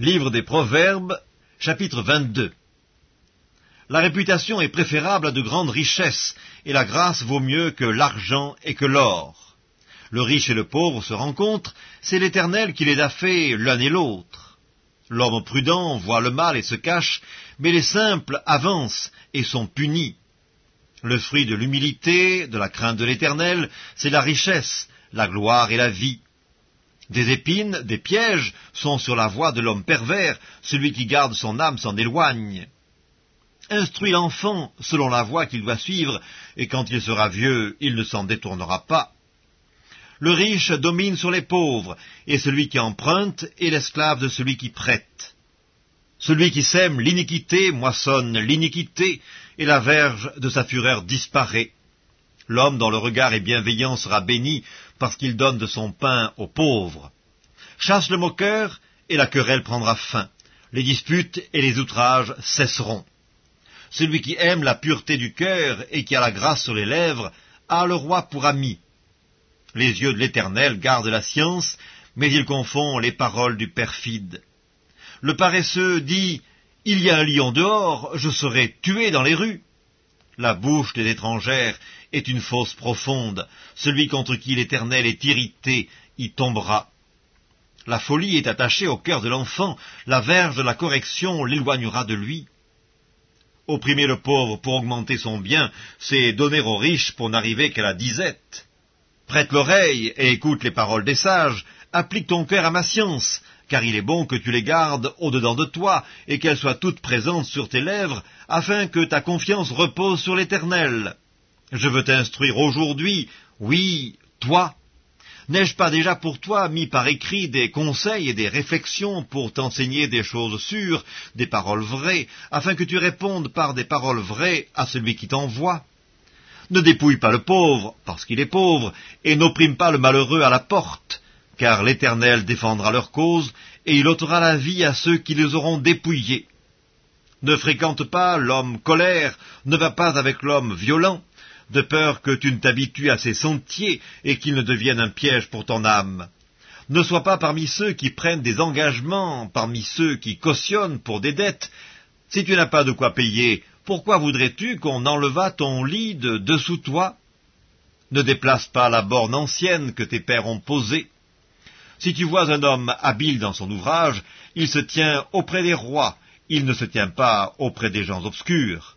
Livre des Proverbes, chapitre 22 La réputation est préférable à de grandes richesses, et la grâce vaut mieux que l'argent et que l'or. Le riche et le pauvre se rencontrent, c'est l'Éternel qui les a fait l'un et l'autre. L'homme prudent voit le mal et se cache, mais les simples avancent et sont punis. Le fruit de l'humilité, de la crainte de l'Éternel, c'est la richesse, la gloire et la vie. Des épines, des pièges sont sur la voie de l'homme pervers, celui qui garde son âme s'en éloigne. Instruis l'enfant selon la voie qu'il doit suivre, et quand il sera vieux, il ne s'en détournera pas. Le riche domine sur les pauvres, et celui qui emprunte est l'esclave de celui qui prête. Celui qui sème l'iniquité moissonne l'iniquité, et la verge de sa fureur disparaît. L'homme dont le regard est bienveillant sera béni, parce qu'il donne de son pain aux pauvres. Chasse le moqueur, et la querelle prendra fin. Les disputes et les outrages cesseront. Celui qui aime la pureté du cœur et qui a la grâce sur les lèvres a le roi pour ami. Les yeux de l'Éternel gardent la science, mais il confond les paroles du perfide. Le paresseux dit Il y a un lion dehors, je serai tué dans les rues. La bouche des étrangères est une fosse profonde. Celui contre qui l'Éternel est irrité y tombera. La folie est attachée au cœur de l'enfant, la verge de la correction l'éloignera de lui. Opprimer le pauvre pour augmenter son bien, c'est donner aux riches pour n'arriver qu'à la disette. Prête l'oreille et écoute les paroles des sages, applique ton cœur à ma science, car il est bon que tu les gardes au-dedans de toi, et qu'elles soient toutes présentes sur tes lèvres, afin que ta confiance repose sur l'Éternel. Je veux t'instruire aujourd'hui, oui, toi. N'ai-je pas déjà pour toi mis par écrit des conseils et des réflexions pour t'enseigner des choses sûres, des paroles vraies, afin que tu répondes par des paroles vraies à celui qui t'envoie? Ne dépouille pas le pauvre, parce qu'il est pauvre, et n'opprime pas le malheureux à la porte, car l'Éternel défendra leur cause, et il ôtera la vie à ceux qui les auront dépouillés. Ne fréquente pas l'homme colère, ne va pas avec l'homme violent, de peur que tu ne t'habitues à ses sentiers et qu'il ne devienne un piège pour ton âme. Ne sois pas parmi ceux qui prennent des engagements, parmi ceux qui cautionnent pour des dettes. Si tu n'as pas de quoi payer, pourquoi voudrais-tu qu'on enlevât ton lit de dessous toi? Ne déplace pas la borne ancienne que tes pères ont posée. Si tu vois un homme habile dans son ouvrage, il se tient auprès des rois, il ne se tient pas auprès des gens obscurs.